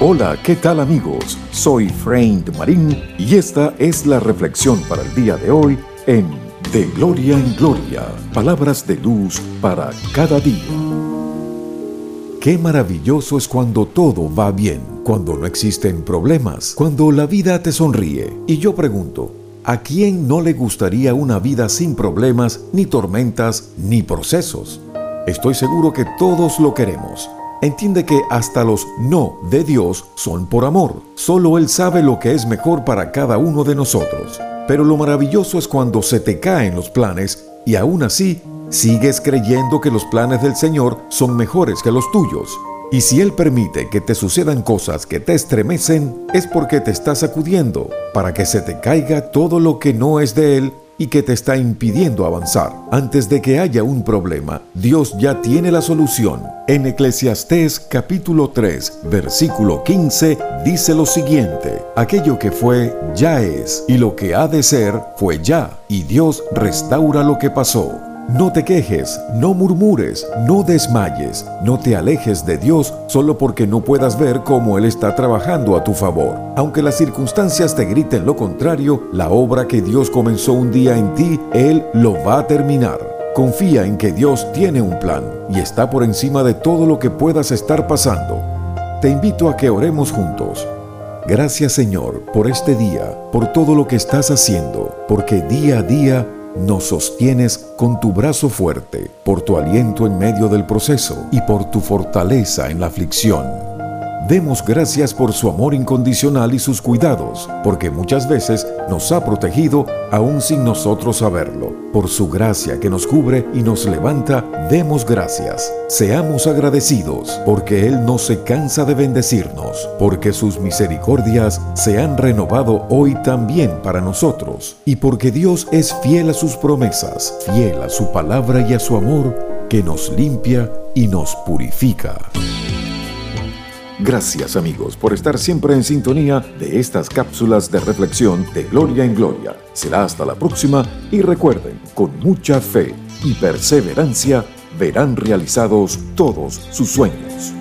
Hola, ¿qué tal amigos? Soy Frank Marín y esta es la reflexión para el día de hoy en De Gloria en Gloria, palabras de luz para cada día. Qué maravilloso es cuando todo va bien, cuando no existen problemas, cuando la vida te sonríe. Y yo pregunto, ¿a quién no le gustaría una vida sin problemas, ni tormentas, ni procesos? Estoy seguro que todos lo queremos. Entiende que hasta los no de Dios son por amor. Solo Él sabe lo que es mejor para cada uno de nosotros. Pero lo maravilloso es cuando se te caen los planes y aún así sigues creyendo que los planes del Señor son mejores que los tuyos. Y si Él permite que te sucedan cosas que te estremecen, es porque te está sacudiendo, para que se te caiga todo lo que no es de Él y que te está impidiendo avanzar. Antes de que haya un problema, Dios ya tiene la solución. En Eclesiastés capítulo 3, versículo 15, dice lo siguiente, aquello que fue, ya es, y lo que ha de ser, fue ya, y Dios restaura lo que pasó. No te quejes, no murmures, no desmayes, no te alejes de Dios solo porque no puedas ver cómo Él está trabajando a tu favor. Aunque las circunstancias te griten lo contrario, la obra que Dios comenzó un día en ti, Él lo va a terminar. Confía en que Dios tiene un plan y está por encima de todo lo que puedas estar pasando. Te invito a que oremos juntos. Gracias Señor por este día, por todo lo que estás haciendo, porque día a día nos sostienes con tu brazo fuerte, por tu aliento en medio del proceso y por tu fortaleza en la aflicción. Demos gracias por su amor incondicional y sus cuidados, porque muchas veces nos ha protegido aún sin nosotros saberlo. Por su gracia que nos cubre y nos levanta, demos gracias. Seamos agradecidos, porque Él no se cansa de bendecirnos, porque sus misericordias se han renovado hoy también para nosotros, y porque Dios es fiel a sus promesas, fiel a su palabra y a su amor, que nos limpia y nos purifica. Gracias amigos por estar siempre en sintonía de estas cápsulas de reflexión de Gloria en Gloria. Será hasta la próxima y recuerden, con mucha fe y perseverancia verán realizados todos sus sueños.